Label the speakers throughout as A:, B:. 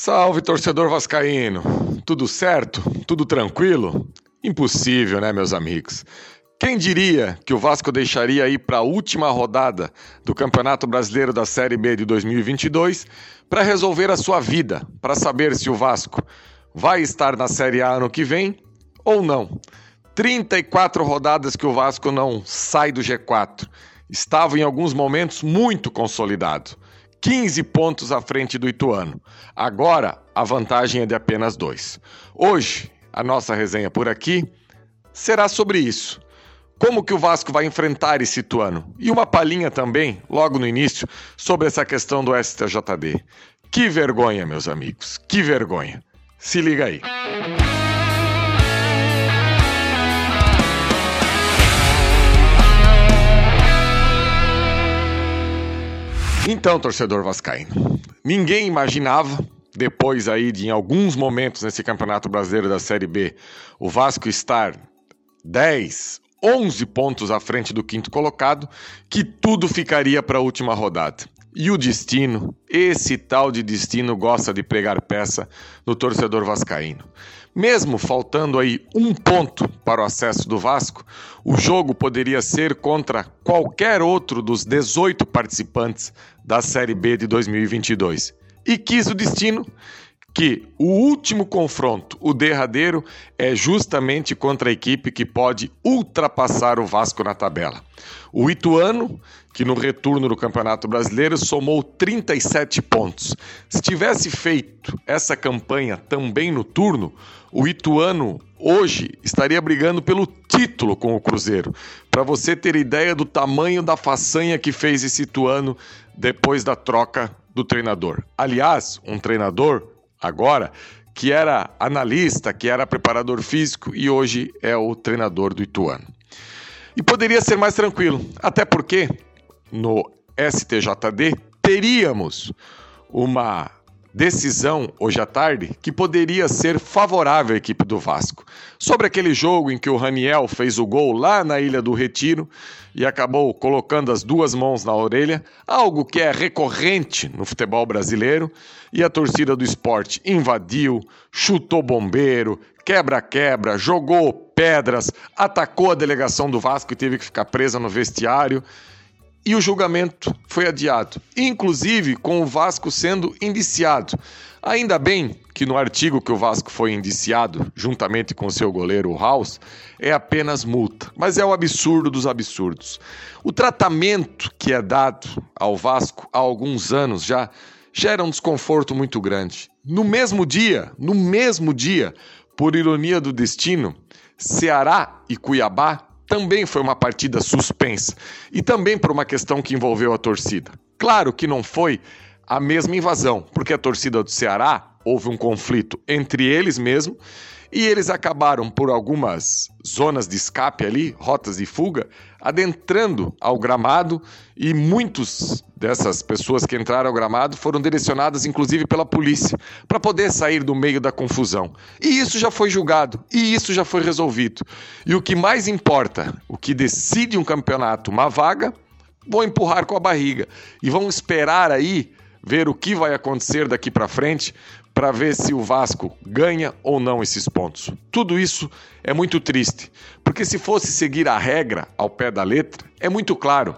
A: Salve, torcedor vascaíno! Tudo certo? Tudo tranquilo? Impossível, né, meus amigos? Quem diria que o Vasco deixaria ir para a última rodada do Campeonato Brasileiro da Série B de 2022 para resolver a sua vida, para saber se o Vasco vai estar na Série A ano que vem ou não. 34 rodadas que o Vasco não sai do G4. Estava em alguns momentos muito consolidado. 15 pontos à frente do Ituano. Agora, a vantagem é de apenas dois. Hoje, a nossa resenha por aqui será sobre isso. Como que o Vasco vai enfrentar esse Ituano? E uma palhinha também, logo no início, sobre essa questão do STJD. Que vergonha, meus amigos, que vergonha. Se liga aí. Então, torcedor vascaíno, ninguém imaginava, depois aí de em alguns momentos nesse Campeonato Brasileiro da Série B, o Vasco estar 10, 11 pontos à frente do quinto colocado, que tudo ficaria para a última rodada. E o destino, esse tal de destino gosta de pregar peça no torcedor vascaíno. Mesmo faltando aí um ponto para o acesso do Vasco, o jogo poderia ser contra qualquer outro dos 18 participantes da Série B de 2022. E quis o destino que o último confronto, o derradeiro, é justamente contra a equipe que pode ultrapassar o Vasco na tabela. O Ituano, que no retorno do Campeonato Brasileiro somou 37 pontos. Se tivesse feito essa campanha também no turno, o Ituano hoje estaria brigando pelo título com o Cruzeiro. Para você ter ideia do tamanho da façanha que fez esse Ituano depois da troca do treinador. Aliás, um treinador agora, que era analista, que era preparador físico e hoje é o treinador do Ituano. E poderia ser mais tranquilo, até porque no STJD teríamos uma decisão hoje à tarde que poderia ser favorável à equipe do Vasco. Sobre aquele jogo em que o Raniel fez o gol lá na Ilha do Retiro e acabou colocando as duas mãos na orelha, algo que é recorrente no futebol brasileiro, e a torcida do esporte invadiu, chutou bombeiro, quebra-quebra, jogou pedras, atacou a delegação do Vasco e teve que ficar presa no vestiário e o julgamento foi adiado, inclusive com o Vasco sendo indiciado. Ainda bem que no artigo que o Vasco foi indiciado, juntamente com seu goleiro House, é apenas multa, mas é o absurdo dos absurdos. O tratamento que é dado ao Vasco há alguns anos já gera um desconforto muito grande. No mesmo dia, no mesmo dia, por ironia do destino, Ceará e Cuiabá também foi uma partida suspensa e também por uma questão que envolveu a torcida. Claro que não foi a mesma invasão, porque a torcida do Ceará houve um conflito entre eles mesmo e eles acabaram por algumas zonas de escape ali, rotas de fuga, adentrando ao gramado e muitos dessas pessoas que entraram ao gramado foram direcionadas inclusive pela polícia para poder sair do meio da confusão. E isso já foi julgado e isso já foi resolvido. E o que mais importa, o que decide um campeonato, uma vaga, vão empurrar com a barriga e vão esperar aí ver o que vai acontecer daqui para frente para ver se o Vasco ganha ou não esses pontos. Tudo isso é muito triste, porque se fosse seguir a regra ao pé da letra, é muito claro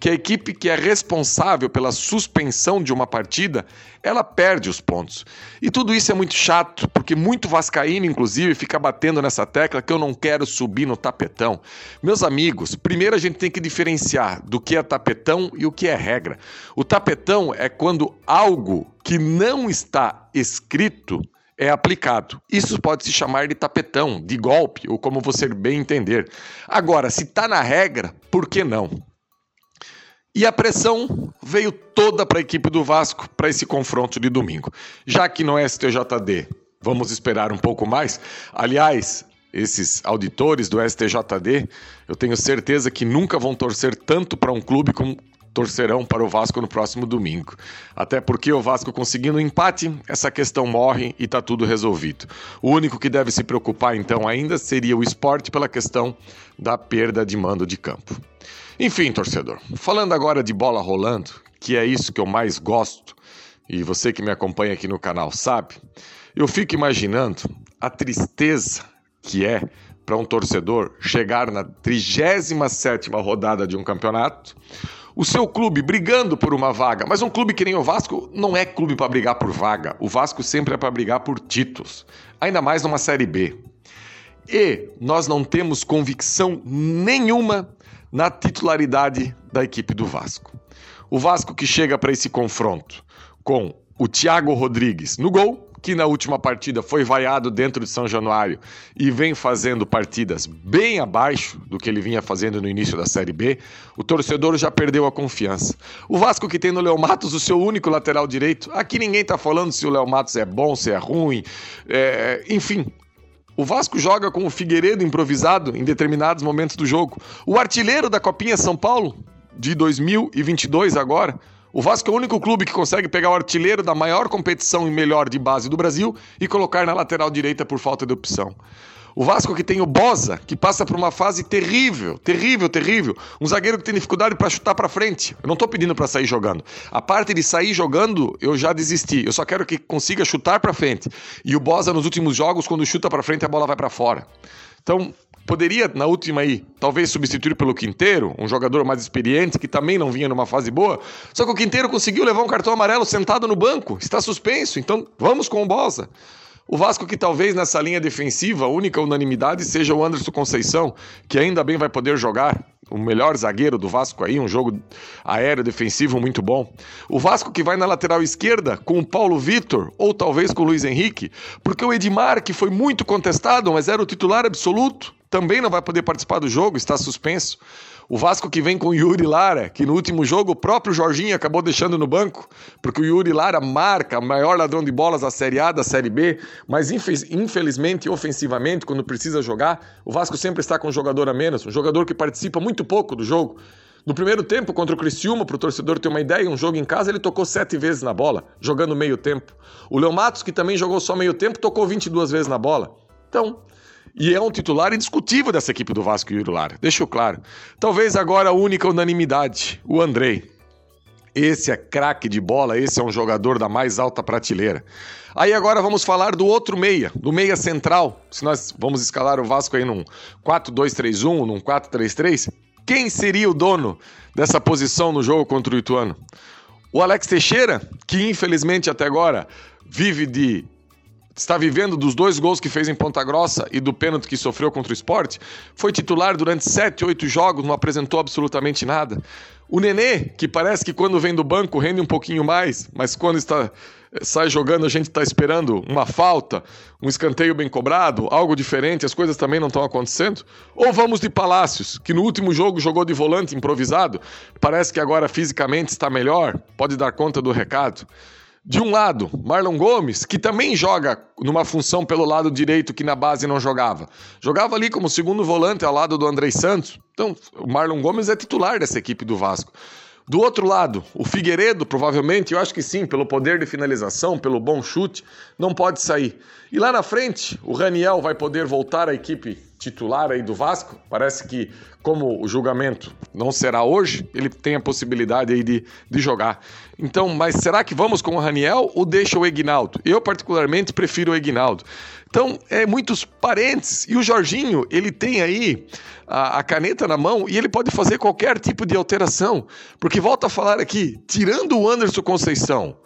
A: que a equipe que é responsável pela suspensão de uma partida, ela perde os pontos. E tudo isso é muito chato, porque muito vascaíno, inclusive, fica batendo nessa tecla que eu não quero subir no tapetão. Meus amigos, primeiro a gente tem que diferenciar do que é tapetão e o que é regra. O tapetão é quando algo que não está escrito é aplicado. Isso pode se chamar de tapetão, de golpe, ou como você bem entender. Agora, se está na regra, por que não? E a pressão veio toda para a equipe do Vasco para esse confronto de domingo. Já que no STJD vamos esperar um pouco mais. Aliás, esses auditores do STJD, eu tenho certeza que nunca vão torcer tanto para um clube como torcerão para o Vasco no próximo domingo. Até porque o Vasco conseguindo um empate, essa questão morre e está tudo resolvido. O único que deve se preocupar então ainda seria o esporte pela questão da perda de mando de campo. Enfim, torcedor, falando agora de bola rolando, que é isso que eu mais gosto, e você que me acompanha aqui no canal sabe, eu fico imaginando a tristeza que é para um torcedor chegar na 37ª rodada de um campeonato, o seu clube brigando por uma vaga, mas um clube que nem o Vasco não é clube para brigar por vaga. O Vasco sempre é para brigar por títulos, ainda mais numa Série B. E nós não temos convicção nenhuma na titularidade da equipe do Vasco. O Vasco que chega para esse confronto com o Thiago Rodrigues no gol, que na última partida foi vaiado dentro de São Januário e vem fazendo partidas bem abaixo do que ele vinha fazendo no início da Série B, o torcedor já perdeu a confiança. O Vasco que tem no Léo Matos o seu único lateral direito, aqui ninguém está falando se o Léo Matos é bom, se é ruim, é... enfim, o Vasco joga com o Figueiredo improvisado em determinados momentos do jogo. O artilheiro da Copinha São Paulo, de 2022 agora, o Vasco é o único clube que consegue pegar o artilheiro da maior competição e melhor de base do Brasil e colocar na lateral direita por falta de opção. O Vasco que tem o Bosa, que passa por uma fase terrível, terrível, terrível. Um zagueiro que tem dificuldade para chutar para frente. Eu não estou pedindo para sair jogando. A parte de sair jogando, eu já desisti. Eu só quero que consiga chutar para frente. E o Bosa nos últimos jogos, quando chuta para frente, a bola vai para fora. Então, poderia, na última aí, talvez substituir pelo Quinteiro, um jogador mais experiente, que também não vinha numa fase boa. Só que o Quinteiro conseguiu levar um cartão amarelo sentado no banco, está suspenso, então vamos com o Bosa. O Vasco que talvez nessa linha defensiva, a única unanimidade seja o Anderson Conceição, que ainda bem vai poder jogar. O melhor zagueiro do Vasco aí, um jogo aéreo defensivo muito bom. O Vasco que vai na lateral esquerda com o Paulo Vitor ou talvez com o Luiz Henrique, porque o Edmar, que foi muito contestado, mas era o titular absoluto, também não vai poder participar do jogo, está suspenso. O Vasco que vem com o Yuri Lara, que no último jogo o próprio Jorginho acabou deixando no banco, porque o Yuri Lara marca o maior ladrão de bolas da Série A, da Série B, mas infelizmente, ofensivamente, quando precisa jogar, o Vasco sempre está com um jogador a menos, um jogador que participa muito pouco do jogo. No primeiro tempo, contra o Criciúma, para o torcedor ter uma ideia, um jogo em casa, ele tocou sete vezes na bola, jogando meio tempo. O Leo Matos, que também jogou só meio tempo, tocou 22 vezes na bola. Então, e é um titular indiscutível dessa equipe do Vasco, Yuri Lara. Deixo claro. Talvez agora a única unanimidade, o Andrei. Esse é craque de bola, esse é um jogador da mais alta prateleira. Aí agora vamos falar do outro meia, do meia central. Se nós vamos escalar o Vasco aí num 4-2-3-1, num 4-3-3, quem seria o dono dessa posição no jogo contra o Ituano? O Alex Teixeira, que infelizmente até agora vive de está vivendo dos dois gols que fez em Ponta Grossa e do pênalti que sofreu contra o esporte, foi titular durante sete, oito jogos, não apresentou absolutamente nada. O Nenê, que parece que quando vem do banco rende um pouquinho mais, mas quando está sai jogando a gente está esperando uma falta, um escanteio bem cobrado, algo diferente, as coisas também não estão acontecendo? Ou vamos de Palácios, que no último jogo jogou de volante improvisado, parece que agora fisicamente está melhor, pode dar conta do recado. De um lado, Marlon Gomes, que também joga numa função pelo lado direito que na base não jogava. Jogava ali como segundo volante ao lado do Andrei Santos. Então, o Marlon Gomes é titular dessa equipe do Vasco. Do outro lado, o Figueiredo, provavelmente, eu acho que sim, pelo poder de finalização, pelo bom chute, não pode sair. E lá na frente, o Raniel vai poder voltar à equipe titular aí do Vasco. Parece que, como o julgamento não será hoje, ele tem a possibilidade aí de, de jogar. Então, mas será que vamos com o Raniel ou deixa o Egnaldo? Eu, particularmente, prefiro o Egnaldo. Então, é muitos parentes. E o Jorginho, ele tem aí a, a, caneta na mão e ele pode fazer qualquer tipo de alteração. Porque, volta a falar aqui, tirando o Anderson Conceição,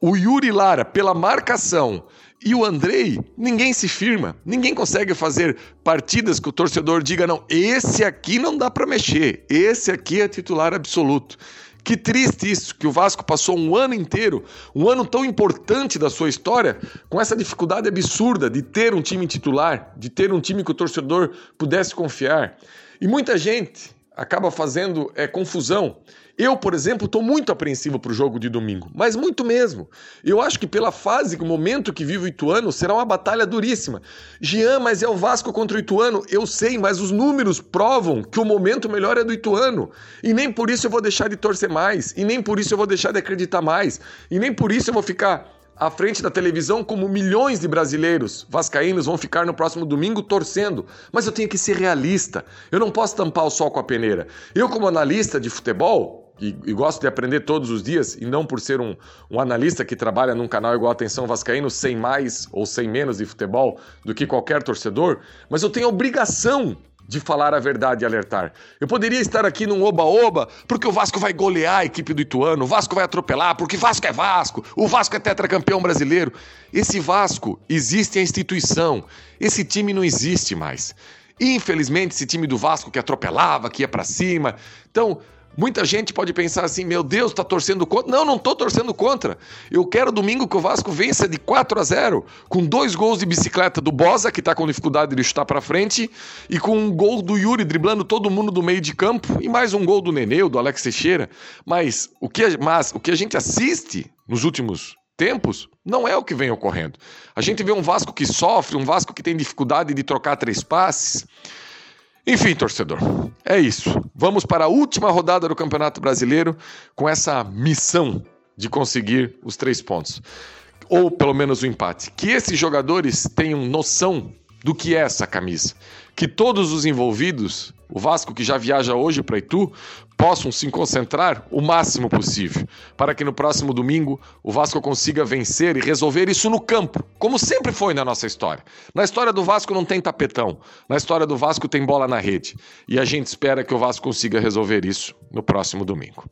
A: o Yuri Lara, pela marcação, e o Andrei, ninguém se firma, ninguém consegue fazer partidas que o torcedor diga: não, esse aqui não dá para mexer, esse aqui é titular absoluto. Que triste isso, que o Vasco passou um ano inteiro, um ano tão importante da sua história, com essa dificuldade absurda de ter um time titular, de ter um time que o torcedor pudesse confiar. E muita gente acaba fazendo é, confusão eu, por exemplo, estou muito apreensivo para o jogo de domingo, mas muito mesmo. Eu acho que pela fase, o momento que vive o Ituano, será uma batalha duríssima. Jean, mas é o Vasco contra o Ituano. Eu sei, mas os números provam que o momento melhor é do Ituano. E nem por isso eu vou deixar de torcer mais, e nem por isso eu vou deixar de acreditar mais, e nem por isso eu vou ficar à frente da televisão como milhões de brasileiros vascaínos vão ficar no próximo domingo torcendo. Mas eu tenho que ser realista. Eu não posso tampar o sol com a peneira. Eu, como analista de futebol, e, e, gosto de aprender todos os dias, e não por ser um, um analista que trabalha num canal igual Atenção Vascaíno, sem mais ou sem menos de futebol do que qualquer torcedor, mas eu tenho a obrigação de falar a verdade e alertar. Eu poderia estar aqui num oba-oba, porque o Vasco vai golear a equipe do Ituano, o Vasco vai atropelar, porque Vasco é Vasco, o Vasco é tetracampeão brasileiro. Esse Vasco existe a instituição, esse time não existe mais. Infelizmente, esse time do Vasco que atropelava, que ia para cima. Então, Muita gente pode pensar assim: meu Deus, está torcendo contra. Não, não estou torcendo contra. Eu quero domingo que o Vasco vença de 4 a 0, com dois gols de bicicleta do Bosa, que está com dificuldade de chutar para frente, e com um gol do Yuri driblando todo mundo do meio de campo, e mais um gol do Neneu, do Alex Teixeira. Mas o que, mas, o que a gente assiste nos últimos tempos não é o que vem ocorrendo. A gente vê um Vasco que sofre, um Vasco que tem dificuldade de trocar três passes. Enfim, torcedor, é isso. Vamos para a última rodada do Campeonato Brasileiro com essa missão de conseguir os três pontos. Ou pelo menos o empate. Que esses jogadores tenham noção do que é essa camisa. Que todos os envolvidos, o Vasco que já viaja hoje para Itu, possam se concentrar o máximo possível, para que no próximo domingo o Vasco consiga vencer e resolver isso no campo, como sempre foi na nossa história. Na história do Vasco não tem tapetão, na história do Vasco tem bola na rede, e a gente espera que o Vasco consiga resolver isso no próximo domingo.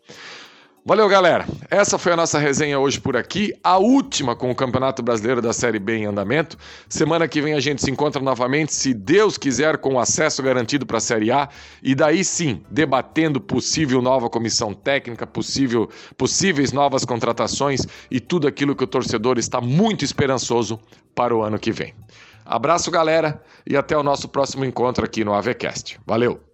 A: Valeu, galera. Essa foi a nossa resenha hoje por aqui, a última com o Campeonato Brasileiro da Série B em andamento. Semana que vem a gente se encontra novamente, se Deus quiser, com acesso garantido para a Série A e daí sim, debatendo possível nova comissão técnica, possível, possíveis novas contratações e tudo aquilo que o torcedor está muito esperançoso para o ano que vem. Abraço, galera, e até o nosso próximo encontro aqui no AVCast. Valeu!